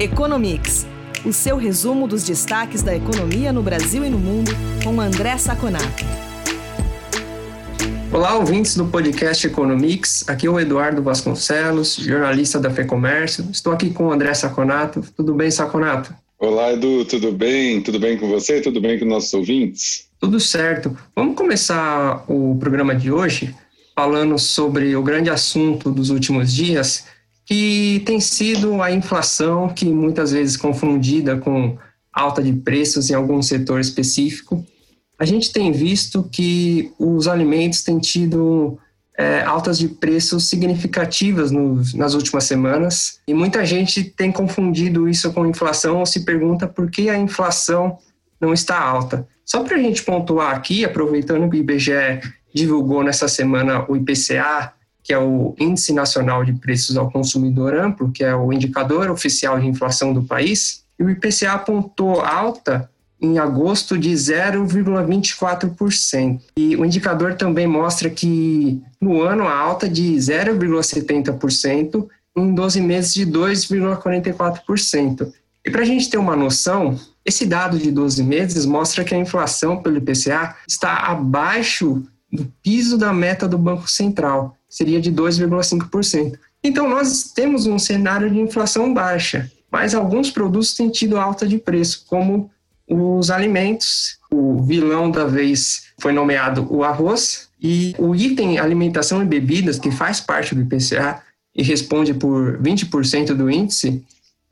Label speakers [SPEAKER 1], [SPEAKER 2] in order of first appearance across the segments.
[SPEAKER 1] Economics, o seu resumo dos destaques da economia no Brasil e no mundo, com André Saconato.
[SPEAKER 2] Olá, ouvintes do podcast Economics. Aqui é o Eduardo Vasconcelos, jornalista da FEComércio. Estou aqui com o André Saconato. Tudo bem, Saconato?
[SPEAKER 3] Olá, Edu, tudo bem? Tudo bem com você? Tudo bem com nossos ouvintes?
[SPEAKER 2] Tudo certo. Vamos começar o programa de hoje falando sobre o grande assunto dos últimos dias, que tem sido a inflação, que muitas vezes confundida com alta de preços em algum setor específico. A gente tem visto que os alimentos têm tido é, altas de preços significativas no, nas últimas semanas e muita gente tem confundido isso com inflação ou se pergunta por que a inflação não está alta. Só para a gente pontuar aqui, aproveitando que o IBGE divulgou nessa semana o IPCA, que é o Índice Nacional de Preços ao Consumidor Amplo, que é o indicador oficial de inflação do país, e o IPCA apontou alta em agosto de 0,24%. E o indicador também mostra que no ano a alta de 0,70%, em 12 meses de 2,44%. E para a gente ter uma noção, esse dado de 12 meses mostra que a inflação pelo IPCA está abaixo do piso da meta do Banco Central, seria de 2,5%. Então, nós temos um cenário de inflação baixa, mas alguns produtos têm tido alta de preço, como os alimentos. O vilão da vez foi nomeado o arroz, e o item alimentação e bebidas, que faz parte do IPCA e responde por 20% do índice,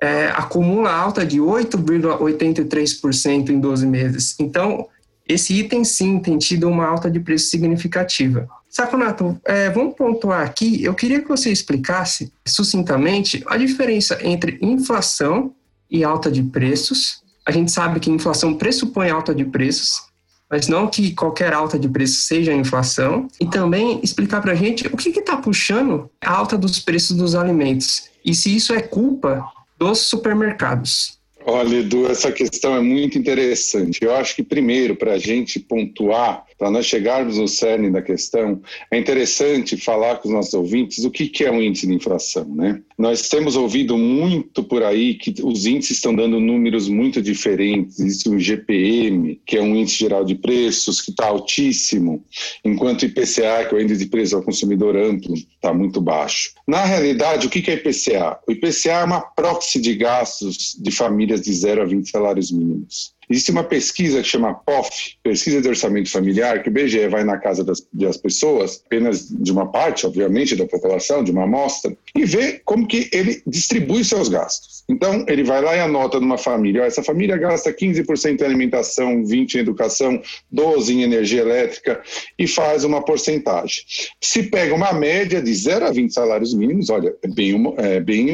[SPEAKER 2] é, acumula alta de 8,83% em 12 meses. Então, esse item sim tem tido uma alta de preço significativa. Saconato, é, vamos pontuar aqui. Eu queria que você explicasse sucintamente a diferença entre inflação e alta de preços. A gente sabe que inflação pressupõe alta de preços, mas não que qualquer alta de preço seja inflação. E também explicar para a gente o que está puxando a alta dos preços dos alimentos e se isso é culpa dos supermercados.
[SPEAKER 3] Olha, Edu, essa questão é muito interessante. Eu acho que, primeiro, para a gente pontuar, para nós chegarmos no cerne da questão, é interessante falar com os nossos ouvintes o que, é um índice de inflação. Né? Nós temos ouvido muito por aí que os índices estão dando números muito diferentes. Existe o GPM, que é um índice geral de preços, que está altíssimo, enquanto o IPCA, que é o índice de preço ao consumidor amplo, está muito baixo. Na realidade, o que, que é IPCA? O IPCA é uma proxy de gastos de famílias de 0 a 20 salários mínimos. Existe uma pesquisa que chama POF, Pesquisa de Orçamento Familiar, que o BGE vai na casa das, das pessoas, apenas de uma parte, obviamente, da população, de uma amostra, e vê como que ele distribui seus gastos. Então, ele vai lá e anota numa família, ó, essa família gasta 15% em alimentação, 20% em educação, 12% em energia elétrica, e faz uma porcentagem. Se pega uma média de 0 a 20 salários mínimos, olha, é bem, é bem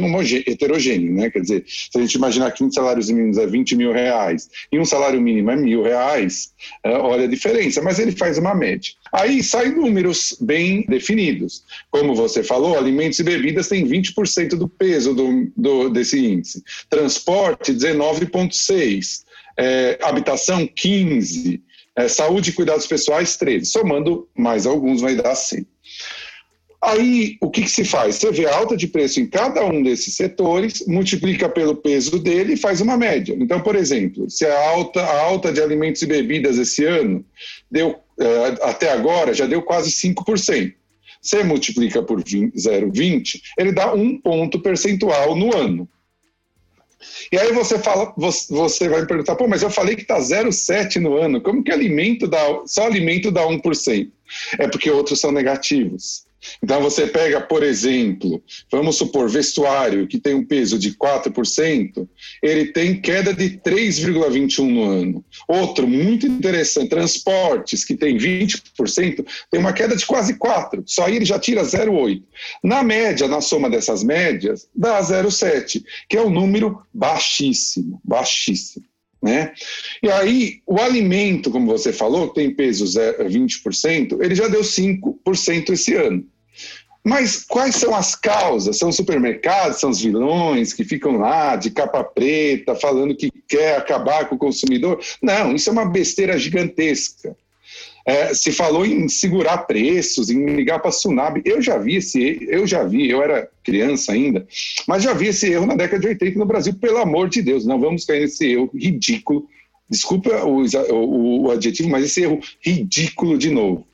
[SPEAKER 3] heterogêneo, né? Quer dizer, se a gente imaginar que 20 salários mínimos é 20 mil reais, e salário mínimo é mil reais, é, olha a diferença, mas ele faz uma média. Aí saem números bem definidos. Como você falou, alimentos e bebidas têm 20% do peso do, do, desse índice. Transporte, 19,6%. É, habitação, 15%. É, saúde e cuidados pessoais, 13%. Somando mais alguns, vai dar 100%. Aí, o que, que, se faz? Você vê a alta de preço em cada um desses setores, multiplica pelo peso dele e faz uma média. Então, por exemplo, se a alta, a alta de alimentos e bebidas esse ano deu, eh, até agora, já deu quase 5%. Você multiplica por 0,20, ele dá um ponto percentual no ano. E aí você fala, você vai me perguntar, pô, mas eu falei que está 0,7 no ano, como que alimento dá, só alimento dá 1%? É porque outros são negativos. Então você pega, por exemplo, vamos supor, vestuário, que tem um peso de 4%, ele tem queda de 3,21 no ano. Outro, muito interessante, transportes, que tem 20%, tem uma queda de quase 4%, só aí ele já tira 0,8%. Na média, na soma dessas médias, dá 0,7%, que é um número baixíssimo, baixíssimo. Né? E aí, o alimento, como você falou, que tem peso 20%, ele já deu 5% esse ano. Mas quais são as causas? São os supermercados, são os vilões que ficam lá de capa preta falando que quer acabar com o consumidor? Não, isso é uma besteira gigantesca. É, se falou em segurar preços, em ligar para a Tsunami. Eu já vi esse, eu já vi, eu era criança ainda, mas já vi esse erro na década de 80 no Brasil, pelo amor de Deus, não vamos cair nesse erro ridículo. Desculpa o, o, o adjetivo, mas esse erro ridículo de novo.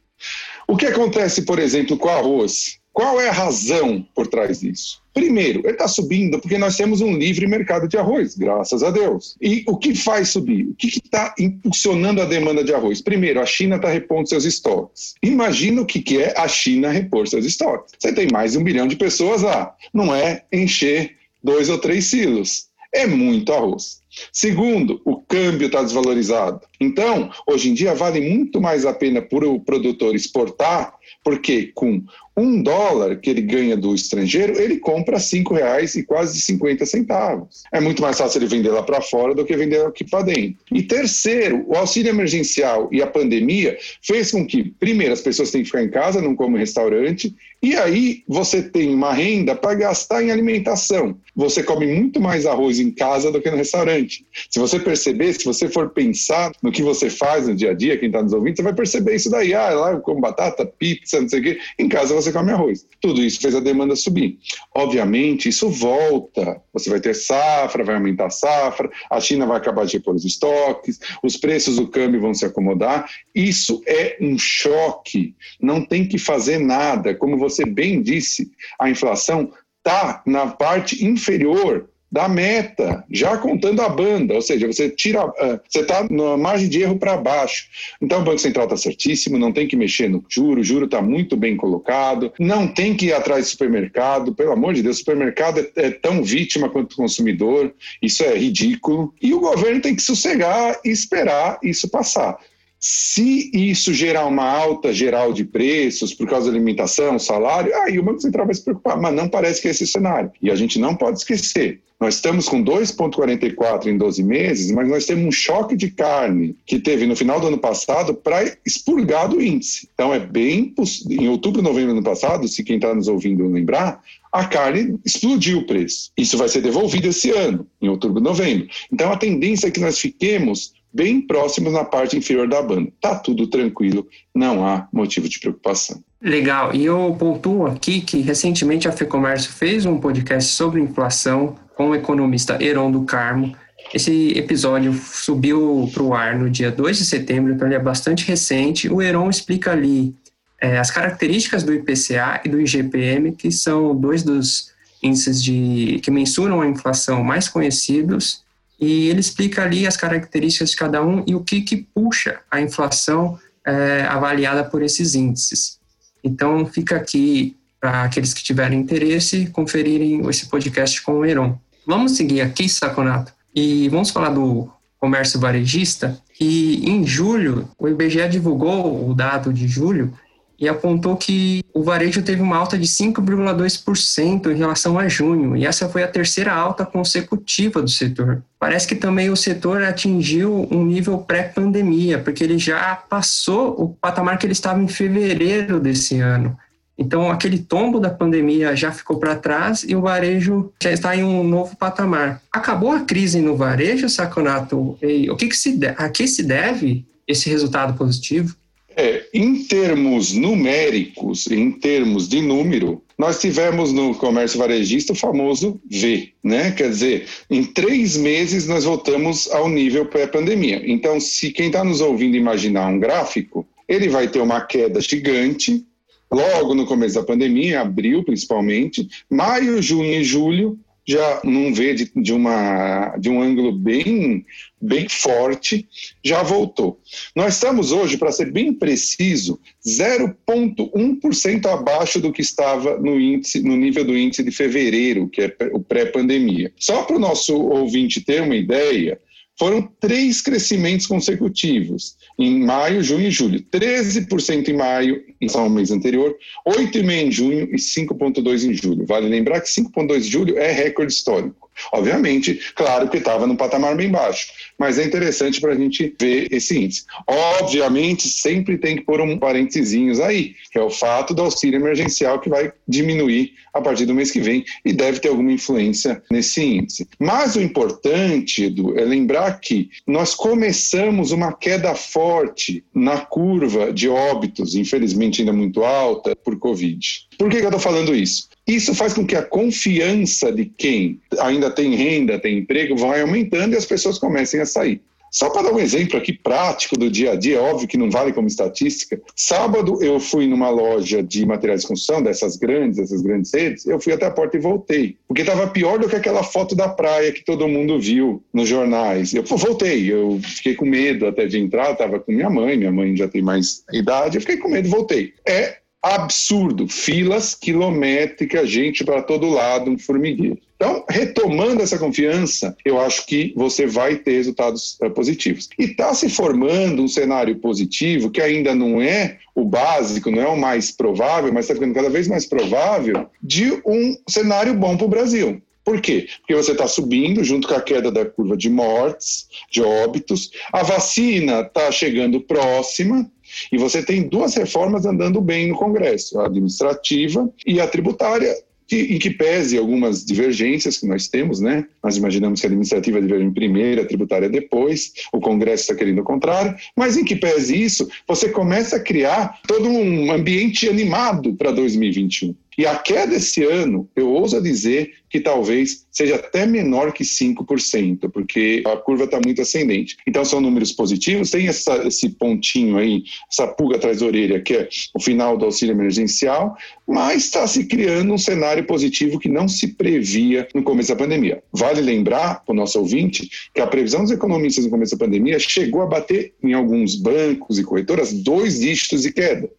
[SPEAKER 3] O que acontece, por exemplo, com arroz? Qual é a razão por trás disso? Primeiro, ele está subindo porque nós temos um livre mercado de arroz, graças a Deus. E o que faz subir? O que está impulsionando a demanda de arroz? Primeiro, a China está repondo seus estoques. Imagina o que, que é a China repor seus estoques. Você tem mais de um bilhão de pessoas lá. Não é encher dois ou três silos. É muito arroz. Segundo, o câmbio está desvalorizado. Então, hoje em dia, vale muito mais a pena para o produtor exportar, porque com um dólar que ele ganha do estrangeiro, ele compra cinco reais e quase 50 centavos. É muito mais fácil ele vender lá para fora do que vender aqui para dentro. E terceiro, o auxílio emergencial e a pandemia fez com que, primeiro, as pessoas têm que ficar em casa, não comem restaurante, e aí você tem uma renda para gastar em alimentação. Você come muito mais arroz em casa do que no restaurante. Se você perceber, se você for pensar no que você faz no dia a dia, quem está nos ouvindo, você vai perceber isso daí. Ah, lá eu como batata, pizza, não sei o quê. Em casa você come arroz. Tudo isso fez a demanda subir. Obviamente, isso volta. Você vai ter safra, vai aumentar a safra, a China vai acabar de repor os estoques, os preços do câmbio vão se acomodar. Isso é um choque. Não tem que fazer nada. Como você bem disse, a inflação está na parte inferior da meta, já contando a banda, ou seja, você tira, uh, você está na margem de erro para baixo. Então o Banco Central está certíssimo, não tem que mexer no juro, o juro está muito bem colocado, não tem que ir atrás do supermercado, pelo amor de Deus, supermercado é, é tão vítima quanto o consumidor, isso é ridículo, e o governo tem que sossegar e esperar isso passar. Se isso gerar uma alta geral de preços por causa da alimentação, salário, aí o Banco Central vai se preocupar, mas não parece que é esse cenário. E a gente não pode esquecer, nós estamos com 2,44 em 12 meses, mas nós temos um choque de carne que teve no final do ano passado para expurgar do índice. Então é bem em outubro, novembro do ano passado, se quem está nos ouvindo lembrar, a carne explodiu o preço. Isso vai ser devolvido esse ano, em outubro, novembro. Então a tendência é que nós fiquemos bem próximos na parte inferior da banda. Tá tudo tranquilo, não há motivo de preocupação.
[SPEAKER 2] Legal. E eu pontuo aqui que recentemente a FEComércio fez um podcast sobre inflação com o economista Heron do Carmo. Esse episódio subiu para o ar no dia 2 de setembro, então ele é bastante recente. O Heron explica ali é, as características do IPCA e do IGPM, que são dois dos índices de, que mensuram a inflação mais conhecidos e ele explica ali as características de cada um e o que, que puxa a inflação é, avaliada por esses índices. Então, fica aqui para aqueles que tiverem interesse conferirem esse podcast com o Heron. Vamos seguir aqui, Saconato, e vamos falar do comércio varejista, que em julho, o IBGE divulgou o dado de julho e apontou que o varejo teve uma alta de 5,2% em relação a junho, e essa foi a terceira alta consecutiva do setor. Parece que também o setor atingiu um nível pré-pandemia, porque ele já passou o patamar que ele estava em fevereiro desse ano. Então, aquele tombo da pandemia já ficou para trás e o varejo já está em um novo patamar. Acabou a crise no varejo, Saconato? E o que, que se a que se deve esse resultado positivo?
[SPEAKER 3] É, em termos numéricos, em termos de número, nós tivemos no comércio varejista o famoso V, né? Quer dizer, em três meses nós voltamos ao nível pré-pandemia. Então, se quem está nos ouvindo imaginar um gráfico, ele vai ter uma queda gigante, logo no começo da pandemia, abril principalmente, maio, junho e julho, já não vê de, de, uma, de um ângulo bem, bem forte, já voltou. Nós estamos hoje, para ser bem preciso, 0,1% abaixo do que estava no, índice, no nível do índice de fevereiro, que é o pré-pandemia. Só para o nosso ouvinte ter uma ideia, foram três crescimentos consecutivos, em maio, junho e julho. 13% em maio, em relação ao mês anterior, 8,5% em junho e 5,2% em julho. Vale lembrar que 5,2% em julho é recorde histórico. Obviamente, claro que estava no patamar bem baixo, mas é interessante para a gente ver esse índice. Obviamente, sempre tem que pôr um parênteses aí, que é o fato do auxílio emergencial que vai diminuir a partir do mês que vem e deve ter alguma influência nesse índice. Mas o importante, Edu, é lembrar que nós começamos uma queda forte na curva de óbitos, infelizmente ainda muito alta, por Covid. Por que, que eu estou falando isso? Isso faz com que a confiança de quem ainda tem renda, tem emprego, vai aumentando e as pessoas comecem a sair. Só para dar um exemplo aqui prático do dia a dia, óbvio que não vale como estatística. Sábado eu fui numa loja de materiais de construção, dessas grandes, dessas grandes redes, eu fui até a porta e voltei. Porque estava pior do que aquela foto da praia que todo mundo viu nos jornais. Eu voltei, eu fiquei com medo até de entrar, estava com minha mãe, minha mãe já tem mais idade, eu fiquei com medo e voltei. É absurdo, filas quilométricas, gente para todo lado, um formigueiro. Então, retomando essa confiança, eu acho que você vai ter resultados uh, positivos. E está se formando um cenário positivo que ainda não é o básico, não é o mais provável, mas está ficando cada vez mais provável de um cenário bom para o Brasil. Por quê? Porque você está subindo junto com a queda da curva de mortes, de óbitos, a vacina está chegando próxima, e você tem duas reformas andando bem no Congresso, a administrativa e a tributária, que, em que pese algumas divergências que nós temos, né? Nós imaginamos que a administrativa deveria em primeiro, a tributária depois, o Congresso está querendo o contrário, mas em que pese isso, você começa a criar todo um ambiente animado para 2021. E a queda esse ano, eu ouso dizer que talvez seja até menor que 5%, porque a curva está muito ascendente. Então são números positivos, tem essa, esse pontinho aí, essa pulga atrás da orelha, que é o final do auxílio emergencial, mas está se criando um cenário positivo que não se previa no começo da pandemia. Vale lembrar, para o nosso ouvinte, que a previsão dos economistas no começo da pandemia chegou a bater em alguns bancos e corretoras dois dígitos de queda.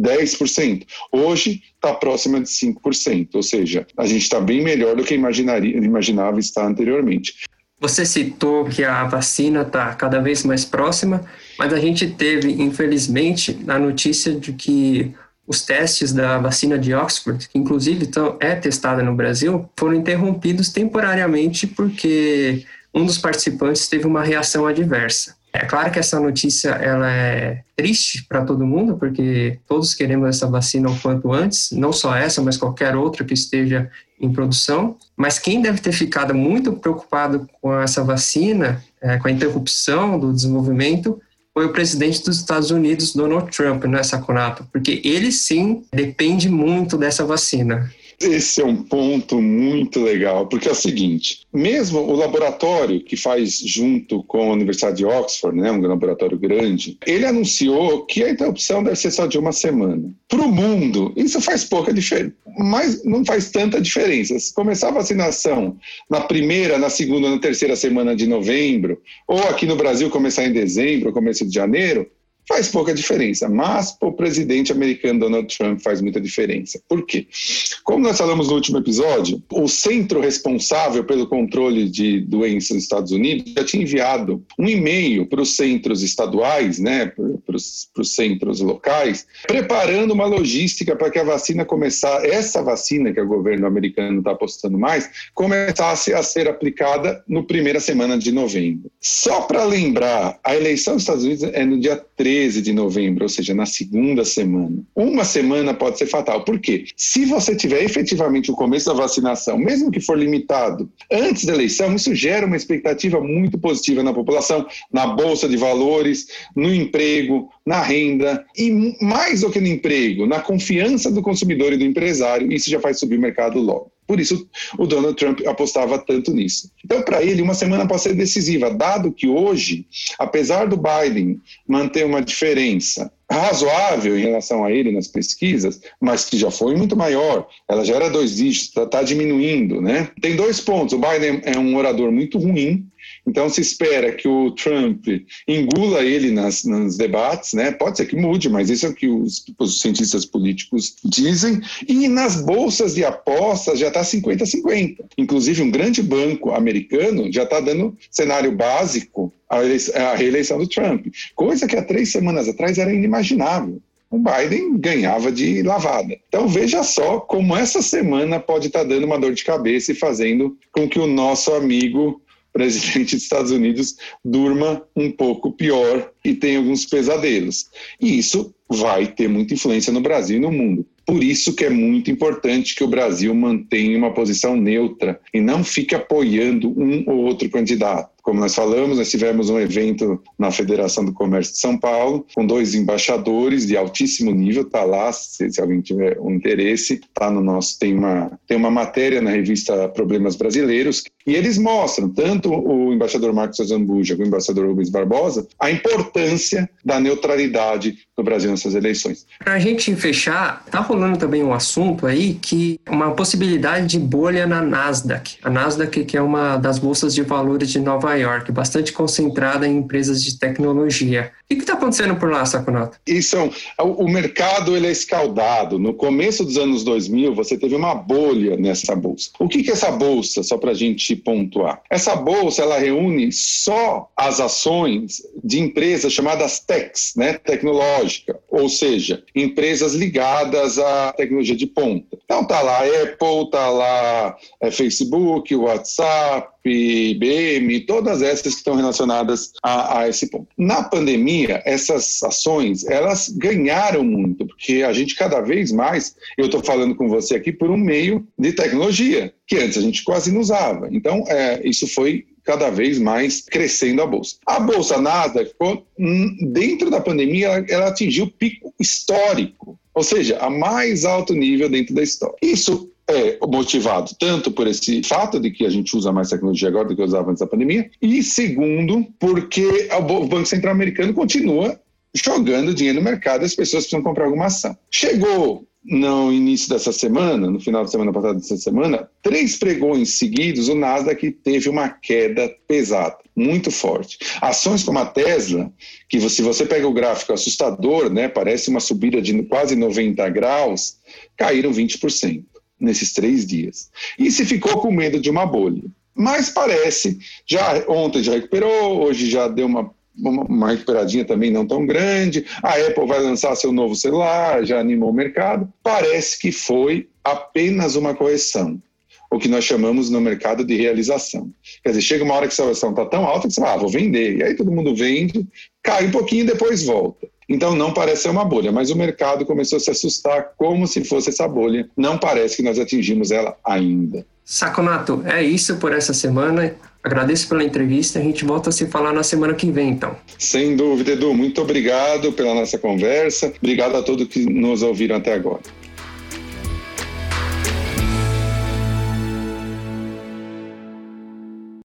[SPEAKER 3] 10%. Hoje está próxima de 5%, ou seja, a gente está bem melhor do que imaginaria, imaginava estar anteriormente.
[SPEAKER 2] Você citou que a vacina está cada vez mais próxima, mas a gente teve, infelizmente, a notícia de que os testes da vacina de Oxford, que inclusive tão, é testada no Brasil, foram interrompidos temporariamente porque um dos participantes teve uma reação adversa. É claro que essa notícia ela é triste para todo mundo, porque todos queremos essa vacina o quanto antes, não só essa, mas qualquer outra que esteja em produção. Mas quem deve ter ficado muito preocupado com essa vacina, é, com a interrupção do desenvolvimento, foi o presidente dos Estados Unidos, Donald Trump, né, Conato, porque ele sim depende muito dessa vacina.
[SPEAKER 3] Esse é um ponto muito legal, porque é o seguinte: mesmo o laboratório que faz junto com a Universidade de Oxford, né, um laboratório grande, ele anunciou que a interrupção deve ser só de uma semana. Para o mundo, isso faz pouca diferença, mas não faz tanta diferença. Se começar a vacinação na primeira, na segunda, na terceira semana de novembro, ou aqui no Brasil começar em dezembro, começo de janeiro, faz pouca diferença, mas para o presidente americano Donald Trump faz muita diferença. Por quê? Como nós falamos no último episódio, o centro responsável pelo controle de doenças nos Estados Unidos já tinha enviado um e-mail para os centros estaduais, né, para os centros locais, preparando uma logística para que a vacina começar, essa vacina que o governo americano está apostando mais, começasse a ser aplicada no primeira semana de novembro. Só para lembrar, a eleição dos Estados Unidos é no dia 13 13 de novembro, ou seja, na segunda semana. Uma semana pode ser fatal. Por quê? Se você tiver efetivamente o começo da vacinação, mesmo que for limitado, antes da eleição, isso gera uma expectativa muito positiva na população, na bolsa de valores, no emprego, na renda e mais do que no emprego, na confiança do consumidor e do empresário. Isso já faz subir o mercado logo. Por isso, o Donald Trump apostava tanto nisso. Então, para ele, uma semana pode ser decisiva, dado que hoje, apesar do Biden manter uma diferença razoável em relação a ele nas pesquisas, mas que já foi muito maior. Ela já era dois dígitos, está tá diminuindo, né? Tem dois pontos. O Biden é um orador muito ruim, então se espera que o Trump engula ele nas, nos debates, né? Pode ser que mude, mas isso é o que os, os cientistas políticos dizem. E nas bolsas de apostas já está 50-50. Inclusive um grande banco americano já está dando cenário básico à reeleição do Trump, coisa que há três semanas atrás era inimaginável. o Biden ganhava de lavada. Então veja só como essa semana pode estar tá dando uma dor de cabeça e fazendo com que o nosso amigo presidente dos Estados Unidos durma um pouco pior e tenha alguns pesadelos. E isso vai ter muita influência no Brasil e no mundo. Por isso que é muito importante que o Brasil mantenha uma posição neutra e não fique apoiando um ou outro candidato. Como nós falamos, nós tivemos um evento na Federação do Comércio de São Paulo, com dois embaixadores de altíssimo nível, está lá, se, se, alguém tiver um interesse, tá no nosso, tem uma, tem uma matéria na revista Problemas Brasileiros, e eles mostram, tanto o embaixador Marcos Azambuja como o embaixador Rubens Barbosa, a importância da neutralidade no Brasil nessas eleições.
[SPEAKER 2] Para a gente fechar, está rolando também um assunto aí que uma possibilidade de bolha na Nasdaq. A Nasdaq que é uma das bolsas de valores de Nova York, bastante concentrada em empresas de tecnologia. O que está acontecendo por lá, Saconato?
[SPEAKER 3] Isso, o mercado ele é escaldado. No começo dos anos 2000, você teve uma bolha nessa bolsa. O que, que é essa bolsa, só para a gente pontuar? Essa bolsa ela reúne só as ações de empresas chamadas techs, né, tecnológica, ou seja, empresas ligadas à tecnologia de ponta. Então tá lá Apple, tá lá é, Facebook, WhatsApp, IBM, todas essas que estão relacionadas a, a, esse ponto. Na pandemia, essas ações, elas ganharam muito, porque a gente cada vez mais, eu estou falando com você aqui por um meio de tecnologia, que antes a gente quase não usava. Então, é, isso foi cada vez mais crescendo a bolsa. A bolsa Nasdaq hum, dentro da pandemia, ela, ela atingiu o pico histórico, ou seja, a mais alto nível dentro da história. Isso é motivado tanto por esse fato de que a gente usa mais tecnologia agora do que usava antes da pandemia, e segundo, porque o Banco Central Americano continua jogando dinheiro no mercado as pessoas precisam comprar alguma ação. Chegou no início dessa semana, no final da semana passada dessa semana, três pregões seguidos, o Nasdaq teve uma queda pesada, muito forte. Ações como a Tesla, que se você pega o gráfico assustador, né, parece uma subida de quase 90 graus, caíram 20% nesses três dias. E se ficou com medo de uma bolha. Mas parece, já ontem já recuperou, hoje já deu uma, uma, uma recuperadinha também não tão grande. A Apple vai lançar seu novo celular, já animou o mercado. Parece que foi apenas uma correção o que nós chamamos no mercado de realização. Quer dizer, chega uma hora que a ação está tão alta que você fala, ah, vou vender. E aí todo mundo vende, cai um pouquinho e depois volta. Então não parece ser uma bolha, mas o mercado começou a se assustar como se fosse essa bolha. Não parece que nós atingimos ela ainda.
[SPEAKER 2] Saconato, é isso por essa semana. Agradeço pela entrevista. A gente volta a se falar na semana que vem, então.
[SPEAKER 3] Sem dúvida, Edu. Muito obrigado pela nossa conversa. Obrigado a todos que nos ouviram até agora.